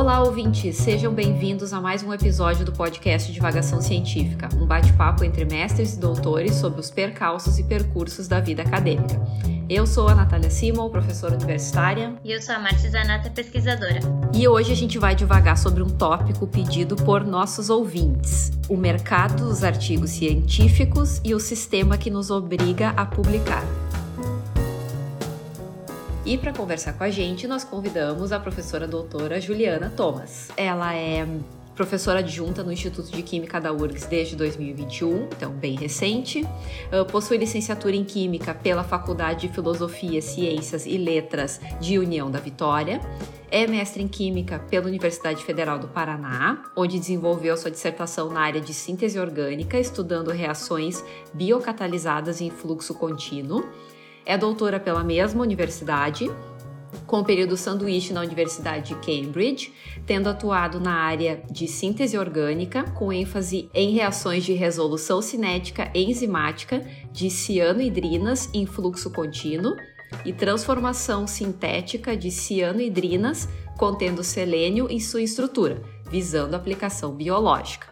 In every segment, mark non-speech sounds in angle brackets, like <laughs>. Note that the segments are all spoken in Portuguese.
Olá, ouvintes! Sejam bem-vindos a mais um episódio do podcast Divagação Científica, um bate-papo entre mestres e doutores sobre os percalços e percursos da vida acadêmica. Eu sou a Natália Simon, professora universitária. E eu sou a Márcia Zanata, pesquisadora. E hoje a gente vai divagar sobre um tópico pedido por nossos ouvintes: o mercado dos artigos científicos e o sistema que nos obriga a publicar. E para conversar com a gente, nós convidamos a professora doutora Juliana Thomas. Ela é professora adjunta no Instituto de Química da URGS desde 2021, então bem recente. Uh, possui licenciatura em Química pela Faculdade de Filosofia, Ciências e Letras de União da Vitória. É mestre em Química pela Universidade Federal do Paraná, onde desenvolveu sua dissertação na área de síntese orgânica, estudando reações biocatalisadas em fluxo contínuo. É doutora pela mesma universidade com o período sanduíche na Universidade de Cambridge, tendo atuado na área de síntese orgânica, com ênfase em reações de resolução cinética enzimática de cianohidrinas em fluxo contínuo e transformação sintética de cianohidrinas contendo selênio em sua estrutura, visando aplicação biológica.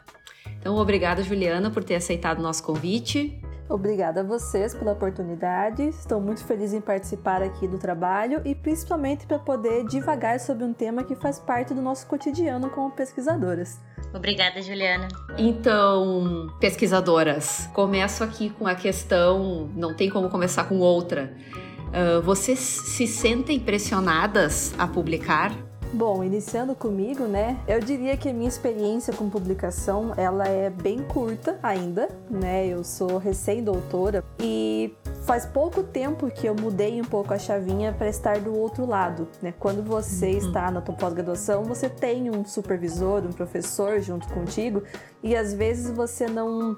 Então, obrigada, Juliana, por ter aceitado o nosso convite. Obrigada a vocês pela oportunidade. Estou muito feliz em participar aqui do trabalho e principalmente para poder divagar sobre um tema que faz parte do nosso cotidiano como pesquisadoras. Obrigada, Juliana. Então, pesquisadoras, começo aqui com a questão, não tem como começar com outra. Uh, vocês se sentem pressionadas a publicar? Bom, iniciando comigo, né? Eu diria que a minha experiência com publicação, ela é bem curta ainda, né? Eu sou recém-doutora e faz pouco tempo que eu mudei um pouco a chavinha para estar do outro lado, né? Quando você uhum. está na tua pós-graduação, você tem um supervisor, um professor junto contigo e às vezes você não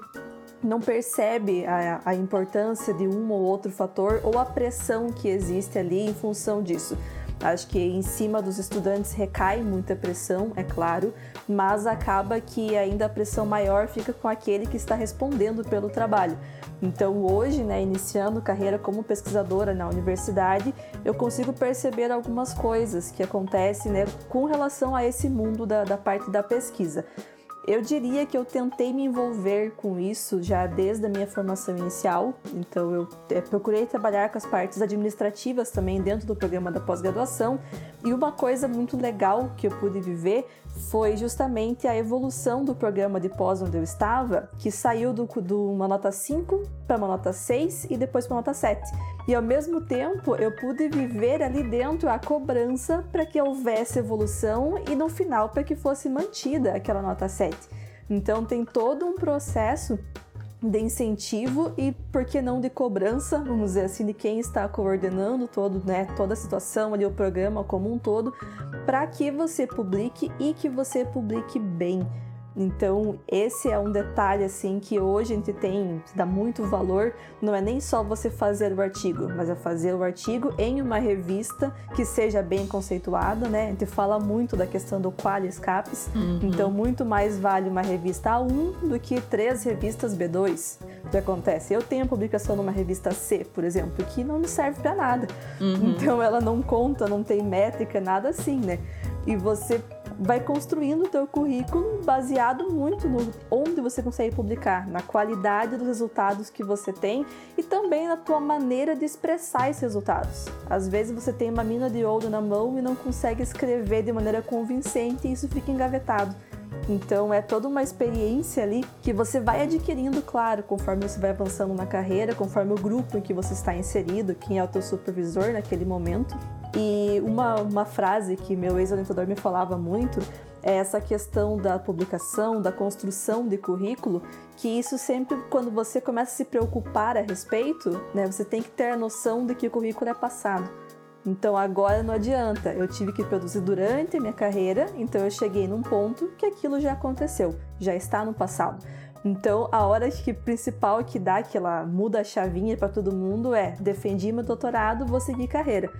não percebe a, a importância de um ou outro fator ou a pressão que existe ali em função disso. Acho que em cima dos estudantes recai muita pressão, é claro, mas acaba que ainda a pressão maior fica com aquele que está respondendo pelo trabalho. Então, hoje, né, iniciando carreira como pesquisadora na universidade, eu consigo perceber algumas coisas que acontecem né, com relação a esse mundo da, da parte da pesquisa. Eu diria que eu tentei me envolver com isso já desde a minha formação inicial, então eu é, procurei trabalhar com as partes administrativas também dentro do programa da pós-graduação. E uma coisa muito legal que eu pude viver foi justamente a evolução do programa de pós onde eu estava, que saiu de do, uma nota 5 para uma nota 6 e depois para uma nota 7. E ao mesmo tempo eu pude viver ali dentro a cobrança para que houvesse evolução e no final para que fosse mantida aquela nota 7. Então tem todo um processo de incentivo e, por que não, de cobrança, vamos dizer assim, de quem está coordenando todo, né, toda a situação ali, o programa como um todo, para que você publique e que você publique bem. Então, esse é um detalhe assim que hoje a gente tem, dá muito valor, não é nem só você fazer o artigo, mas é fazer o artigo em uma revista que seja bem conceituada, né? A gente fala muito da questão do qualis capes, uhum. então muito mais vale uma revista A1 do que três revistas B2. O que acontece? Eu tenho a publicação numa revista C, por exemplo, que não me serve para nada. Uhum. Então ela não conta, não tem métrica, nada assim, né? E você vai construindo o teu currículo baseado muito no onde você consegue publicar, na qualidade dos resultados que você tem e também na tua maneira de expressar esses resultados. Às vezes você tem uma mina de ouro na mão e não consegue escrever de maneira convincente e isso fica engavetado. Então é toda uma experiência ali que você vai adquirindo, claro, conforme você vai avançando na carreira, conforme o grupo em que você está inserido, quem é o teu supervisor naquele momento. E uma, uma frase que meu ex-orientador me falava muito é essa questão da publicação, da construção de currículo, que isso sempre, quando você começa a se preocupar a respeito, né, você tem que ter a noção de que o currículo é passado. Então agora não adianta, eu tive que produzir durante a minha carreira, então eu cheguei num ponto que aquilo já aconteceu, já está no passado. Então, a hora que principal que dá que ela muda a chavinha para todo mundo é: defendi meu doutorado, vou seguir carreira.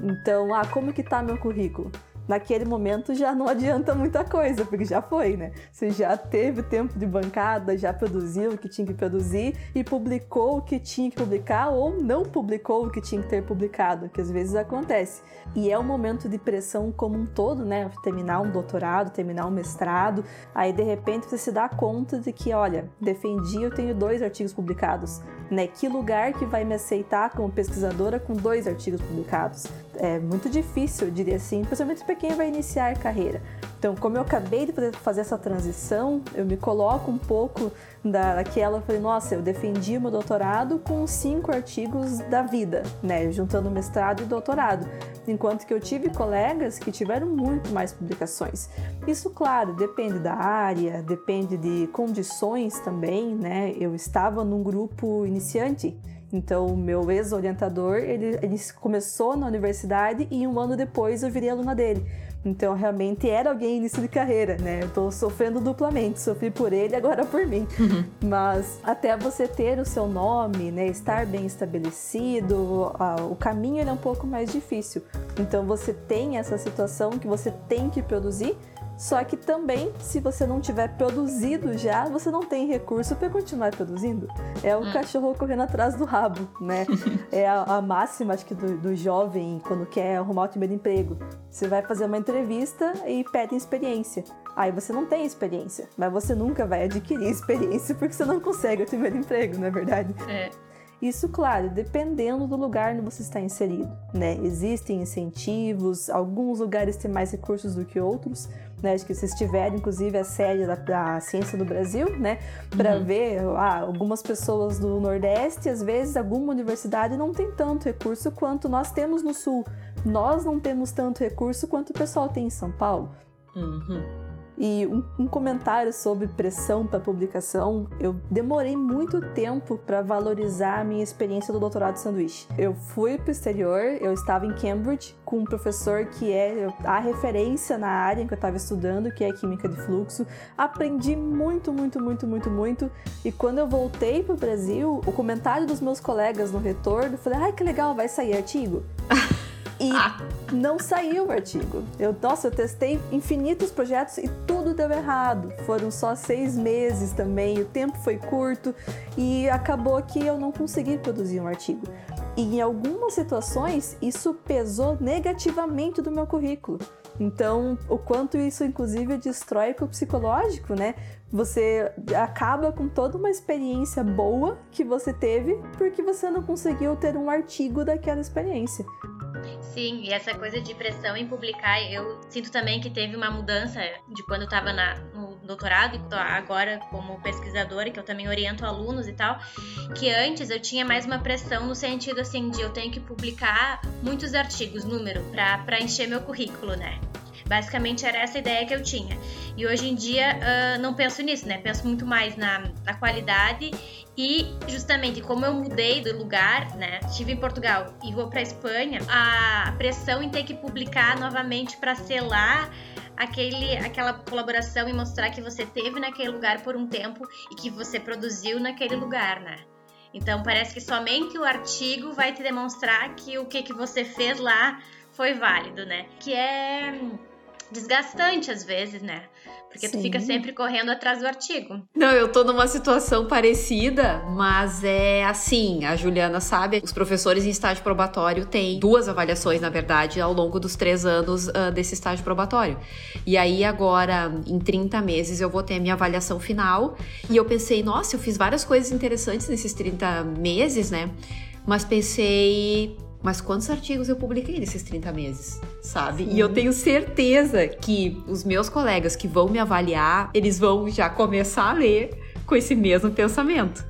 Então, ah, como que tá meu currículo? Naquele momento já não adianta muita coisa, porque já foi, né? Você já teve tempo de bancada, já produziu o que tinha que produzir e publicou o que tinha que publicar ou não publicou o que tinha que ter publicado, que às vezes acontece. E é um momento de pressão como um todo, né? Terminar um doutorado, terminar um mestrado, aí de repente você se dá conta de que, olha, defendi, eu tenho dois artigos publicados, né? Que lugar que vai me aceitar como pesquisadora com dois artigos publicados? É muito difícil, eu diria assim, principalmente quem vai iniciar carreira. Então, como eu acabei de fazer, essa transição, eu me coloco um pouco daquela, falei, nossa, eu defendi meu doutorado com cinco artigos da vida, né, juntando mestrado e doutorado, enquanto que eu tive colegas que tiveram muito mais publicações. Isso, claro, depende da área, depende de condições também, né, eu estava num grupo iniciante, então, o meu ex-orientador, ele, ele começou na universidade e um ano depois eu virei aluna dele. Então, realmente era alguém início de carreira, né? Eu tô sofrendo duplamente, sofri por ele agora por mim. Uhum. Mas até você ter o seu nome, né, estar bem estabelecido, o caminho é um pouco mais difícil. Então, você tem essa situação que você tem que produzir, só que também, se você não tiver produzido já, você não tem recurso para continuar produzindo. É o hum. cachorro correndo atrás do rabo, né? <laughs> é a, a, máxima, acho que, do, do jovem quando quer arrumar o primeiro emprego. Você vai fazer uma entrevista e pede experiência. Aí você não tem experiência, mas você nunca vai adquirir <laughs> experiência porque você não consegue o primeiro emprego, não é verdade? É. Isso, claro, dependendo do lugar onde você está inserido, né? Existem incentivos, alguns lugares têm mais recursos do que outros, né? Acho que vocês tiveram, inclusive, a série da, da Ciência do Brasil, né? Para uhum. ver, ah, algumas pessoas do Nordeste, às vezes, alguma universidade não tem tanto recurso quanto nós temos no Sul. Nós não temos tanto recurso quanto o pessoal tem em São Paulo. Uhum. E um, um comentário sobre pressão para publicação, eu demorei muito tempo para valorizar a minha experiência do doutorado sanduíche. Eu fui para o exterior, eu estava em Cambridge com um professor que é a referência na área em que eu estava estudando, que é química de fluxo. Aprendi muito, muito, muito, muito, muito. E quando eu voltei para o Brasil, o comentário dos meus colegas no retorno, eu falei: ai que legal, vai sair artigo. <laughs> E ah. não saiu o artigo. Eu, nossa, eu testei infinitos projetos e tudo deu errado. Foram só seis meses também, o tempo foi curto e acabou que eu não consegui produzir um artigo. E em algumas situações isso pesou negativamente do meu currículo. Então, o quanto isso inclusive destrói o psicológico, né? Você acaba com toda uma experiência boa que você teve porque você não conseguiu ter um artigo daquela experiência. Sim, e essa coisa de pressão em publicar, eu sinto também que teve uma mudança de quando eu estava no doutorado e agora como pesquisadora, que eu também oriento alunos e tal, que antes eu tinha mais uma pressão no sentido assim de eu tenho que publicar muitos artigos, número, para encher meu currículo, né? Basicamente era essa ideia que eu tinha. E hoje em dia uh, não penso nisso, né? Penso muito mais na, na qualidade e justamente como eu mudei do lugar, né? Estive em Portugal e vou para Espanha, a pressão em ter que publicar novamente para selar aquele, aquela colaboração e mostrar que você teve naquele lugar por um tempo e que você produziu naquele lugar, né? Então parece que somente o artigo vai te demonstrar que o que, que você fez lá foi válido, né? Que é desgastante às vezes, né? Porque Sim. tu fica sempre correndo atrás do artigo. Não, eu tô numa situação parecida, mas é assim, a Juliana sabe, os professores em estágio probatório têm duas avaliações, na verdade, ao longo dos três anos uh, desse estágio probatório. E aí agora, em 30 meses, eu vou ter a minha avaliação final. E eu pensei, nossa, eu fiz várias coisas interessantes nesses 30 meses, né? Mas pensei, mas quantos artigos eu publiquei nesses 30 meses, sabe? Sim. E eu tenho certeza que os meus colegas que vão me avaliar, eles vão já começar a ler com esse mesmo pensamento.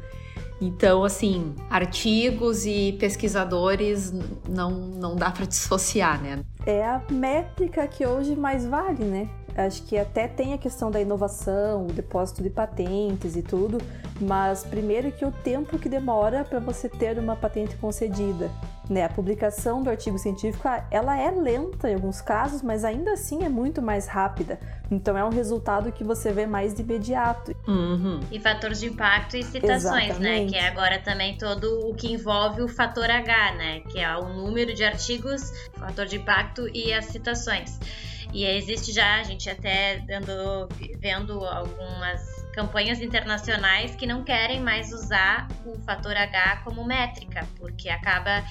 Então, assim, artigos e pesquisadores não, não dá para dissociar, né? É a métrica que hoje mais vale, né? Acho que até tem a questão da inovação, o depósito de patentes e tudo, mas primeiro que o tempo que demora para você ter uma patente concedida. Né? A publicação do artigo científico ela é lenta em alguns casos, mas ainda assim é muito mais rápida. Então é um resultado que você vê mais de imediato. Uhum. E fatores de impacto e citações, Exatamente. né? Que é agora também todo o que envolve o fator H, né? Que é o número de artigos, fator de impacto e as citações. E existe já, a gente até dando, vendo algumas campanhas internacionais que não querem mais usar o fator H como métrica, porque acaba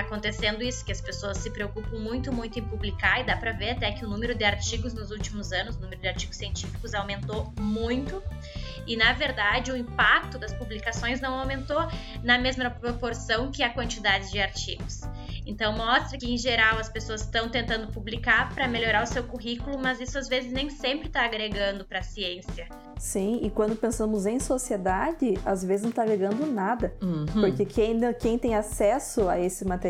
acontecendo isso, que as pessoas se preocupam muito, muito em publicar, e dá para ver até que o número de artigos nos últimos anos, o número de artigos científicos aumentou muito, e na verdade o impacto das publicações não aumentou na mesma proporção que a quantidade de artigos. Então mostra que em geral as pessoas estão tentando publicar para melhorar o seu currículo, mas isso às vezes nem sempre está agregando para a ciência. Sim, e quando pensamos em sociedade, às vezes não está agregando nada, uhum. porque quem, quem tem acesso a esse material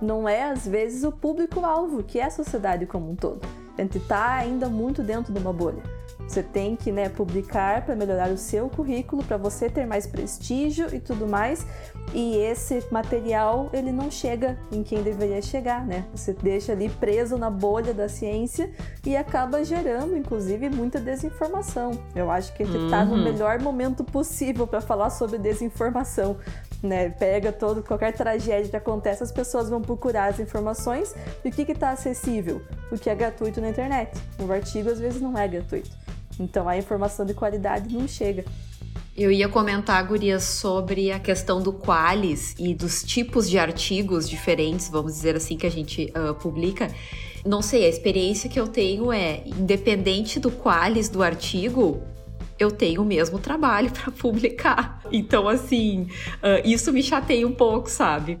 não é às vezes o público-alvo, que é a sociedade como um todo. A gente está ainda muito dentro de uma bolha. Você tem que né, publicar para melhorar o seu currículo, para você ter mais prestígio e tudo mais. E esse material ele não chega em quem deveria chegar, né? Você deixa ali preso na bolha da ciência e acaba gerando, inclusive, muita desinformação. Eu acho que a gente está no uhum. melhor momento possível para falar sobre desinformação. Né, pega todo qualquer tragédia que acontece, as pessoas vão procurar as informações e o que está acessível, o que é gratuito na internet. O artigo às vezes não é gratuito. Então a informação de qualidade não chega. Eu ia comentar, Gurias, sobre a questão do Qualis e dos tipos de artigos diferentes, vamos dizer assim, que a gente uh, publica. Não sei, a experiência que eu tenho é, independente do Qualis do artigo, eu tenho o mesmo trabalho <laughs> para publicar. Então, assim, uh, isso me chateia um pouco, sabe?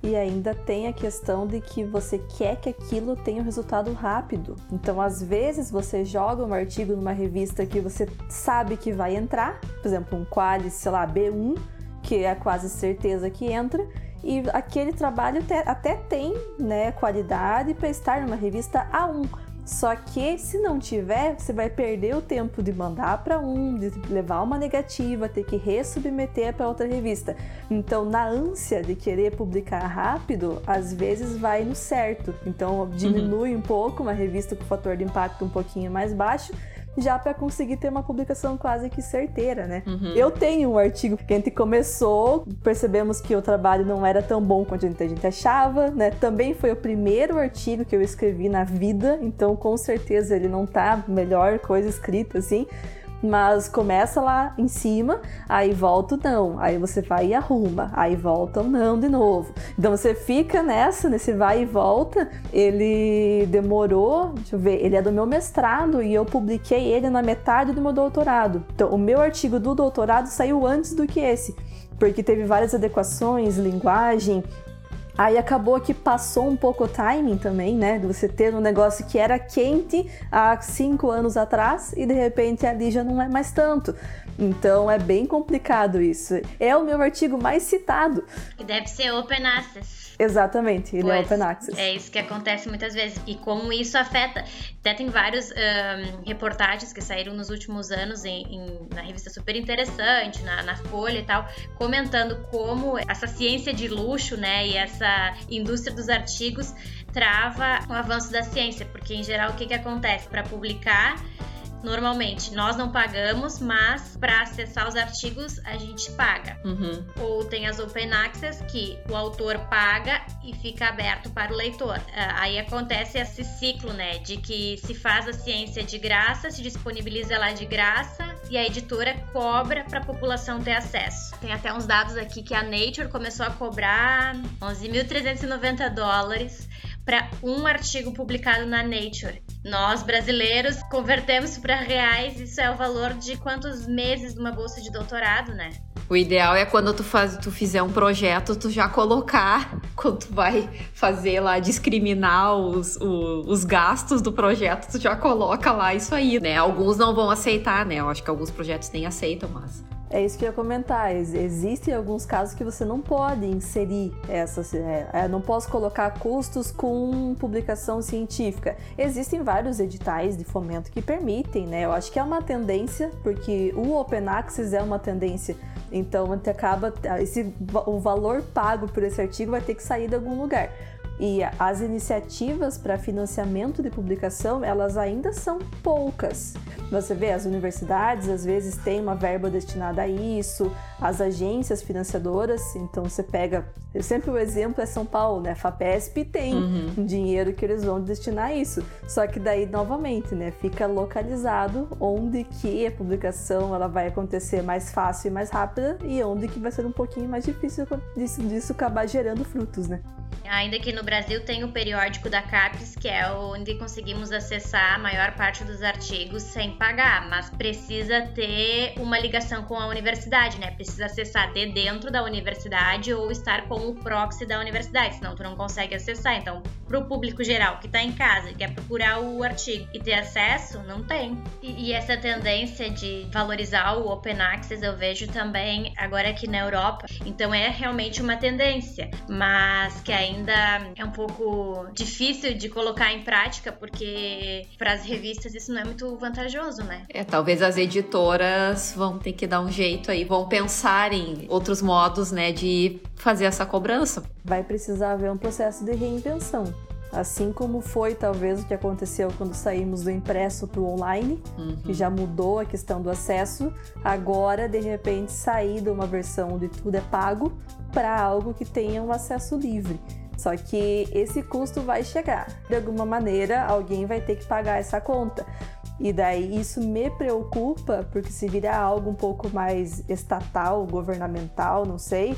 E ainda tem a questão de que você quer que aquilo tenha um resultado rápido. Então, às vezes, você joga um artigo numa revista que você sabe que vai entrar, por exemplo, um Qualis, sei lá, B1, que é quase certeza que entra, e aquele trabalho até tem né, qualidade para estar numa revista A1 só que se não tiver, você vai perder o tempo de mandar para um, de levar uma negativa, ter que resubmeter para outra revista. Então, na ânsia de querer publicar rápido, às vezes vai no certo. Então, diminui uhum. um pouco uma revista com fator de impacto um pouquinho mais baixo, já para conseguir ter uma publicação quase que certeira, né? Uhum. Eu tenho um artigo que a gente começou, percebemos que o trabalho não era tão bom quanto a gente achava, né? Também foi o primeiro artigo que eu escrevi na vida, então com certeza ele não tá melhor coisa escrita assim, mas começa lá em cima, aí volta o não, aí você vai e arruma, aí volta o não de novo. Então você fica nessa, nesse vai e volta. Ele demorou, deixa eu ver, ele é do meu mestrado e eu publiquei ele na metade do meu doutorado. Então o meu artigo do doutorado saiu antes do que esse porque teve várias adequações, linguagem, Aí acabou que passou um pouco o timing também, né? De você ter um negócio que era quente há cinco anos atrás e de repente ali já não é mais tanto. Então é bem complicado isso. É o meu artigo mais citado. E deve ser Open Access. Exatamente, ele é pois, é Open Access. É isso que acontece muitas vezes. E como isso afeta. Até tem vários um, reportagens que saíram nos últimos anos em, em, na revista Super Interessante, na, na, Folha e tal, comentando como essa ciência de luxo, né, e essa indústria dos artigos trava o avanço da ciência. Porque, em geral, o que, que acontece? Para publicar Normalmente, nós não pagamos, mas para acessar os artigos a gente paga. Uhum. Ou tem as open access que o autor paga e fica aberto para o leitor. Ah, aí acontece esse ciclo, né, de que se faz a ciência de graça, se disponibiliza ela de graça e a editora cobra para a população ter acesso. Tem até uns dados aqui que a Nature começou a cobrar 11.390 dólares para um artigo publicado na Nature. Nós, brasileiros, convertemos para reais, isso é o valor de quantos meses de uma bolsa de doutorado, né? O ideal é quando tu, faz, tu fizer um projeto, tu já colocar, quando tu vai fazer lá, discriminar os, os, os, gastos do projeto, tu já coloca lá isso aí, né? Alguns não vão aceitar, né? Eu acho que alguns projetos nem aceitam, mas... É isso que eu ia comentar. Existem alguns casos que você não pode inserir essas. É, é, não posso colocar custos com publicação científica. Existem vários editais de fomento que permitem, né? Eu acho que é uma tendência, porque o Open Access é uma tendência. Então, acaba. Esse, o valor pago por esse artigo vai ter que sair de algum lugar. E as iniciativas para financiamento de publicação, elas ainda são poucas. Você vê, as universidades às vezes têm uma verba destinada a isso, as agências financiadoras, então você pega, sempre o exemplo é São Paulo, né? A FAPESP tem uhum. um dinheiro que eles vão destinar a isso. Só que daí novamente, né, fica localizado onde que a publicação ela vai acontecer mais fácil e mais rápida e onde que vai ser um pouquinho mais difícil disso, disso acabar gerando frutos, né? Ainda que no Brasil tem o periódico da CAPES, que é onde conseguimos acessar a maior parte dos artigos sem pagar, mas precisa ter uma ligação com a universidade, né? Precisa acessar de dentro da universidade ou estar com o proxy da universidade, senão tu não consegue acessar. Então, para o público geral que está em casa e quer procurar o artigo e ter acesso, não tem. E, e essa tendência de valorizar o Open Access eu vejo também agora aqui na Europa. Então, é realmente uma tendência, mas que ainda ainda é um pouco difícil de colocar em prática, porque para as revistas isso não é muito vantajoso, né? É, talvez as editoras vão ter que dar um jeito aí, vão pensar em outros modos, né, de fazer essa cobrança. Vai precisar haver um processo de reinvenção. Assim como foi talvez o que aconteceu quando saímos do impresso para o online, uhum. que já mudou a questão do acesso, agora de repente sair de uma versão onde tudo é pago para algo que tenha um acesso livre. Só que esse custo vai chegar. De alguma maneira, alguém vai ter que pagar essa conta. E daí isso me preocupa, porque se virar algo um pouco mais estatal, governamental, não sei,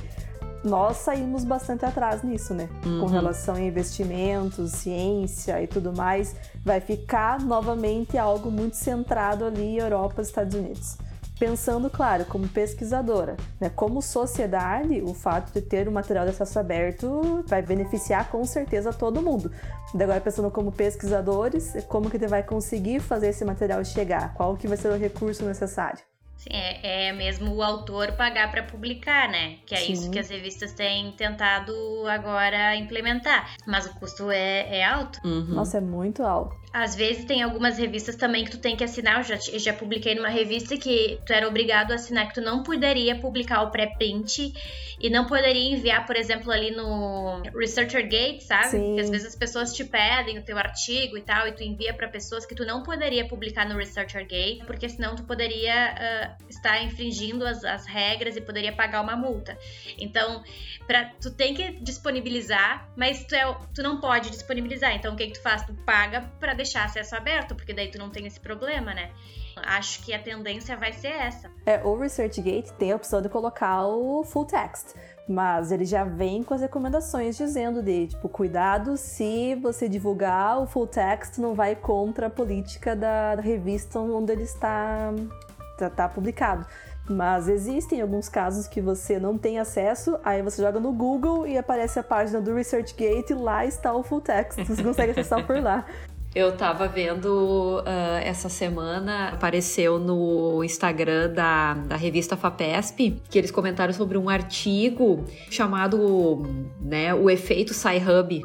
nós saímos bastante atrás nisso, né? Uhum. Com relação a investimentos, ciência e tudo mais, vai ficar novamente algo muito centrado ali Europa, Estados Unidos pensando, claro, como pesquisadora, né? Como sociedade, o fato de ter um material de acesso aberto vai beneficiar com certeza todo mundo. E agora pensando como pesquisadores, como que você vai conseguir fazer esse material chegar? Qual que vai ser o recurso necessário? Sim, é, é mesmo o autor pagar para publicar, né? Que é Sim. isso que as revistas têm tentado agora implementar. Mas o custo é, é alto. Uhum. Nossa, é muito alto. Às vezes tem algumas revistas também que tu tem que assinar. Eu já, já publiquei numa revista que tu era obrigado a assinar que tu não poderia publicar o pré-print e não poderia enviar, por exemplo, ali no ResearcherGate, sabe? Sim. Que às vezes as pessoas te pedem o teu artigo e tal, e tu envia para pessoas que tu não poderia publicar no ResearcherGate, porque senão tu poderia uh, estar infringindo as, as regras e poderia pagar uma multa. Então, pra, tu tem que disponibilizar, mas tu, é, tu não pode disponibilizar. Então, o que, que tu faz? Tu paga para deixar acesso aberto, porque daí tu não tem esse problema, né? Acho que a tendência vai ser essa. É, o ResearchGate tem a opção de colocar o full text, mas ele já vem com as recomendações dizendo de, tipo, cuidado se você divulgar o full text não vai contra a política da, da revista onde ele está, está, tá publicado. Mas existem alguns casos que você não tem acesso, aí você joga no Google e aparece a página do ResearchGate e lá está o full text. Você consegue acessar por lá. <laughs> Eu tava vendo uh, essa semana, apareceu no Instagram da, da revista FAPESP, que eles comentaram sobre um artigo chamado né, O Efeito Sci-Hub.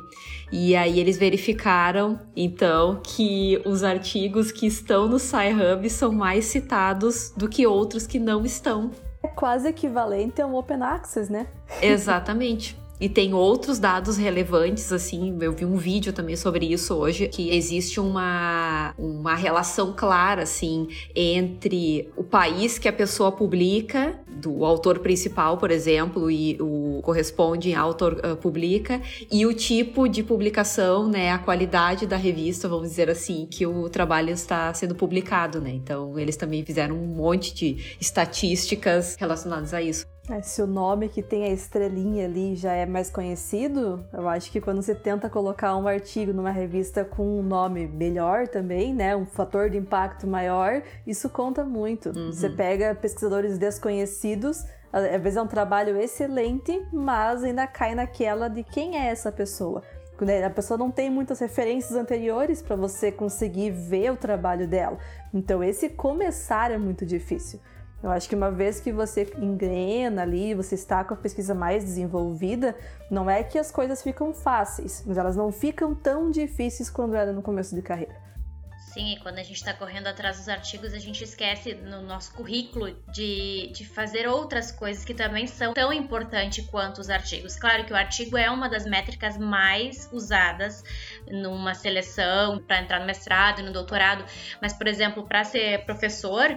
E aí eles verificaram, então, que os artigos que estão no Sci-Hub são mais citados do que outros que não estão. É quase equivalente a um Open Access, né? Exatamente. E tem outros dados relevantes, assim, eu vi um vídeo também sobre isso hoje, que existe uma, uma relação clara, assim, entre o país que a pessoa publica, do autor principal, por exemplo, e o corresponde em autor uh, publica, e o tipo de publicação, né, a qualidade da revista, vamos dizer assim, que o trabalho está sendo publicado, né? Então, eles também fizeram um monte de estatísticas relacionadas a isso. É, se o nome que tem a estrelinha ali já é mais conhecido, eu acho que quando você tenta colocar um artigo numa revista com um nome melhor também, né, um fator de impacto maior, isso conta muito. Uhum. Você pega pesquisadores desconhecidos, às vezes é um trabalho excelente, mas ainda cai naquela de quem é essa pessoa. A pessoa não tem muitas referências anteriores para você conseguir ver o trabalho dela. Então, esse começar é muito difícil. Eu acho que uma vez que você engrena ali, você está com a pesquisa mais desenvolvida, não é que as coisas ficam fáceis, mas elas não ficam tão difíceis quando era no começo de carreira. assim, e quando a gente está correndo atrás dos artigos, a gente esquece no nosso currículo de, de fazer outras coisas que também são tão importantes quanto os artigos. Claro que o artigo é uma das métricas mais usadas numa seleção para entrar no mestrado no doutorado, mas, por exemplo, para ser professor,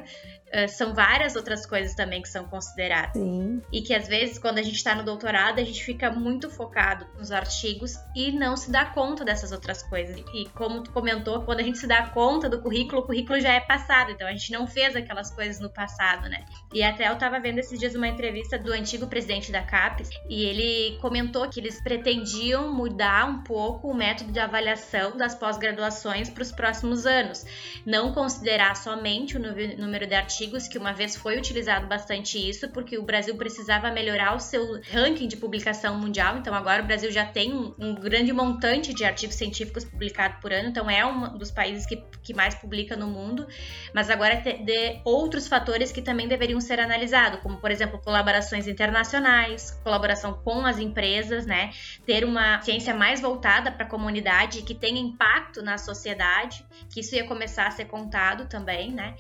Uh, são várias outras coisas também que são consideradas. Sim. E que às vezes, quando a gente está no doutorado, a gente fica muito focado nos artigos e não se dá conta dessas outras coisas. E como tu comentou, quando a gente se dá conta do currículo, o currículo já é passado, então a gente não fez aquelas coisas no passado, né? E até eu estava vendo esses dias uma entrevista do antigo presidente da CAPES e ele comentou que eles pretendiam mudar um pouco o método de avaliação das pós-graduações para os próximos anos. Não considerar somente o número de artigos artigos, que uma vez foi utilizado bastante isso, porque o Brasil precisava melhorar o seu ranking de publicação mundial. Então, agora o Brasil já tem um, grande montante de artigos científicos publicados por ano, então é um dos países que, que mais publica no mundo. Mas agora tem de outros fatores que também deveriam ser analisados, como, por exemplo, colaborações internacionais, colaboração com as empresas, né? Ter uma ciência mais voltada para a comunidade que tenha impacto na sociedade, que isso ia começar a ser contado também, né?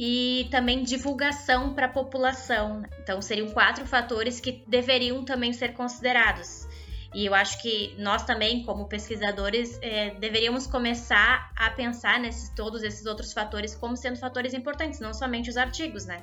E também divulgação para a população. Então, seriam quatro fatores que deveriam também ser considerados. E eu acho que nós também, como pesquisadores, é, deveríamos começar a pensar nesses todos esses outros fatores como sendo fatores importantes, não somente os artigos, né?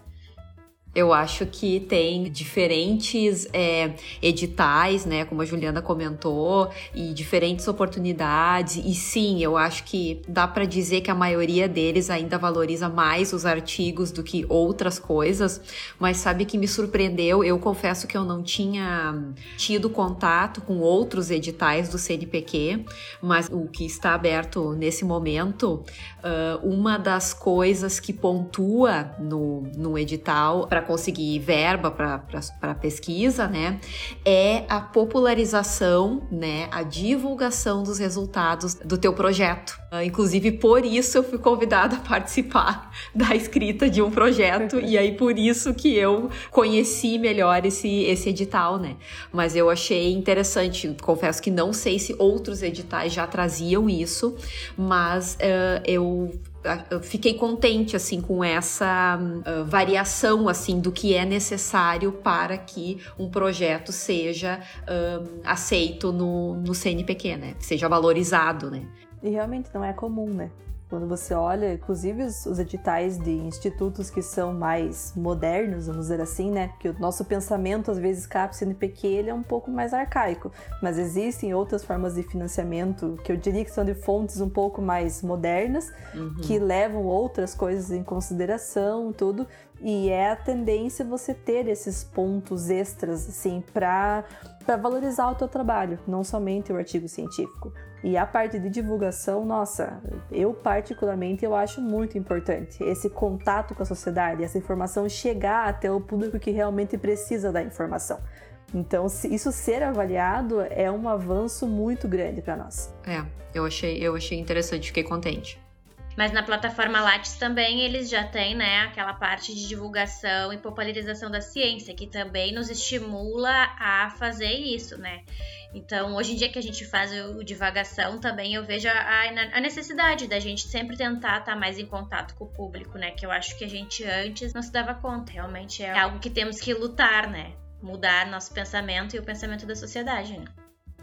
Eu acho que tem diferentes é, editais, né, como a Juliana comentou, e diferentes oportunidades. E sim, eu acho que dá para dizer que a maioria deles ainda valoriza mais os artigos do que outras coisas. Mas sabe que me surpreendeu? Eu confesso que eu não tinha tido contato com outros editais do CNPq, mas o que está aberto nesse momento, uh, uma das coisas que pontua no, no edital para conseguir verba para pesquisa, né, é a popularização, né, a divulgação dos resultados do teu projeto. Uh, inclusive, por isso eu fui convidada a participar <laughs> da escrita de um projeto e aí por isso que eu conheci melhor esse, esse edital, né. Mas eu achei interessante, confesso que não sei se outros editais já traziam isso, mas uh, eu eu fiquei contente assim com essa uh, variação assim do que é necessário para que um projeto seja uh, aceito no, no CNPq, né? Seja valorizado, né? E realmente não é comum, né? Quando você olha, inclusive os, os, editais de institutos que são mais modernos, vamos dizer assim, né? Porque o nosso pensamento, às vezes, CAPES CNPq, ele é um pouco mais arcaico. Mas existem outras formas de financiamento que eu diria que são de fontes um pouco mais modernas, uhum. que levam outras coisas em consideração, tudo. E é a tendência você ter esses pontos extras, assim, para valorizar o teu trabalho, não somente o artigo científico. E a parte de divulgação, nossa, eu particularmente eu acho muito importante esse contato com a sociedade, essa informação chegar até o público que realmente precisa da informação. Então, isso ser avaliado é um avanço muito grande para nós. É, eu achei, eu achei interessante, fiquei contente. Mas na plataforma Lattes também eles já têm, né, aquela parte de divulgação e popularização da ciência, que também nos estimula a fazer isso, né? Então, hoje em dia que a gente faz o, divagação, também eu vejo a, a, necessidade da gente sempre tentar estar mais em contato com o público, né? Que eu acho que a gente antes não se dava conta. Realmente é algo que temos que lutar, né? Mudar nosso pensamento e o pensamento da sociedade, né?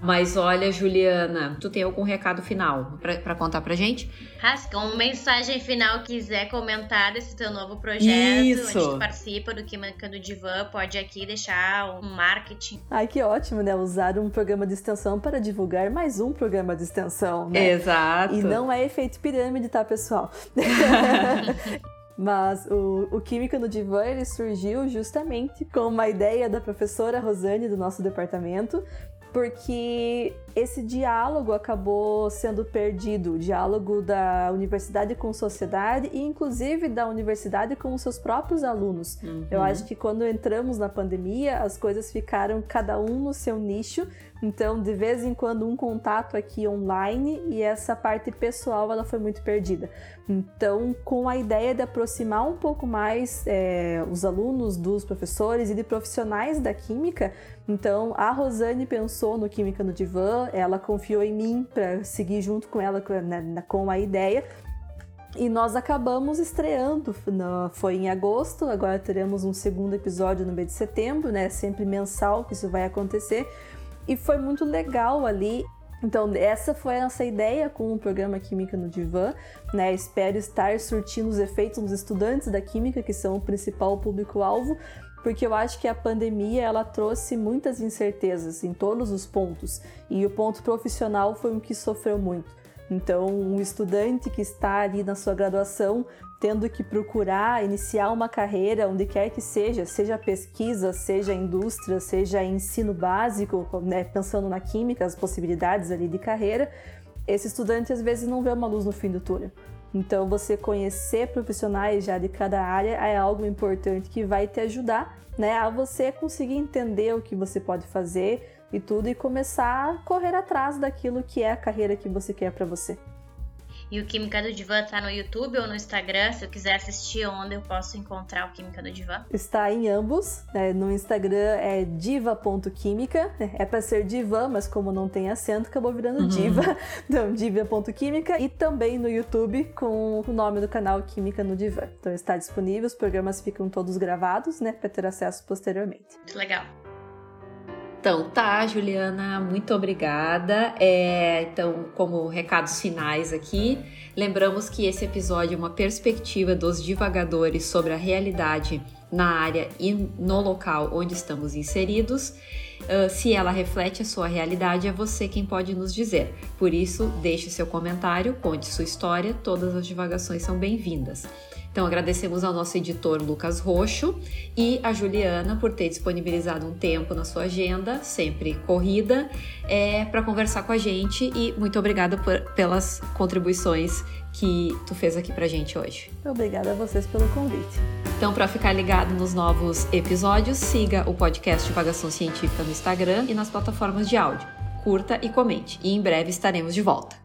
Mas olha, Juliana, tu tem algum recado final para contar pra gente? Rasca, uma mensagem final quiser comentar desse teu novo projeto, Isso. onde tu participa do Química do Divã, pode aqui deixar um marketing. Ai, que ótimo, né? Usar um programa de extensão para divulgar mais um programa de extensão, né? Exato. E não é efeito pirâmide, tá, pessoal? <laughs> Mas o, o Química no Divã ele surgiu justamente com uma ideia da professora Rosane do nosso departamento, porque esse diálogo acabou sendo perdido, o diálogo da universidade com sociedade e inclusive da universidade com os seus próprios alunos. Uhum. Eu acho que quando entramos na pandemia, as coisas ficaram cada um no seu nicho, então de vez em quando um contato aqui online e essa parte pessoal ela foi muito perdida. Então, com a ideia de aproximar um pouco mais é, os alunos dos professores e de profissionais da química, então a Rosane pensou no Química no Divã, ela confiou em mim para seguir junto com ela com, com a ideia E nós acabamos estreando, foi em agosto, agora teremos um segundo episódio no mês de setembro, né? Sempre mensal que isso vai acontecer. E foi muito legal ali então, essa foi a nossa ideia com o programa Química no Divã. Né? Espero estar surtindo os efeitos nos estudantes da Química, que são o principal público-alvo, porque eu acho que a pandemia ela trouxe muitas incertezas em todos os pontos, e o ponto profissional foi o que sofreu muito. Então, um estudante que está ali na sua graduação tendo que procurar iniciar uma carreira onde quer que seja, seja pesquisa, seja indústria, seja ensino básico, né, pensando na química, as possibilidades ali de carreira, esse estudante às vezes não vê uma luz no fim do túnel. Então, você conhecer profissionais já de cada área é algo importante que vai te ajudar né, a você conseguir entender o que você pode fazer e tudo e começar a correr atrás daquilo que é a carreira que você quer para você. E o Química do Divã tá no YouTube ou no Instagram. Se eu quiser assistir, onde eu posso encontrar o Química do Divã? Está em ambos. Né? No Instagram é diva.química. É para ser divã, mas como não tem acento, acabou virando uhum. diva. <laughs> Então, diva.química. E também no YouTube com o nome do canal Química no Divã. Então está disponível, os programas ficam todos gravados, né? Para ter acesso posteriormente. Muito legal. Então, tá, Juliana, muito obrigada. É, então, como recados finais aqui, lembramos que esse episódio é uma perspectiva dos divagadores sobre a realidade na área e no local onde estamos inseridos. Uh, se ela reflete a sua realidade, é você quem pode nos dizer. Por isso, deixe seu comentário, conte sua história, todas as divagações são bem-vindas. Então agradecemos ao nosso editor Lucas Roxo e a Juliana por ter disponibilizado um tempo na sua agenda, sempre corrida, é, para conversar com a gente e muito obrigada por, pelas contribuições que tu fez aqui pra gente hoje. Obrigada a vocês pelo convite. Então, para ficar ligado nos novos episódios, siga o podcast Divagação Científica no Instagram e nas plataformas de áudio. Curta e comente. E em breve estaremos de volta.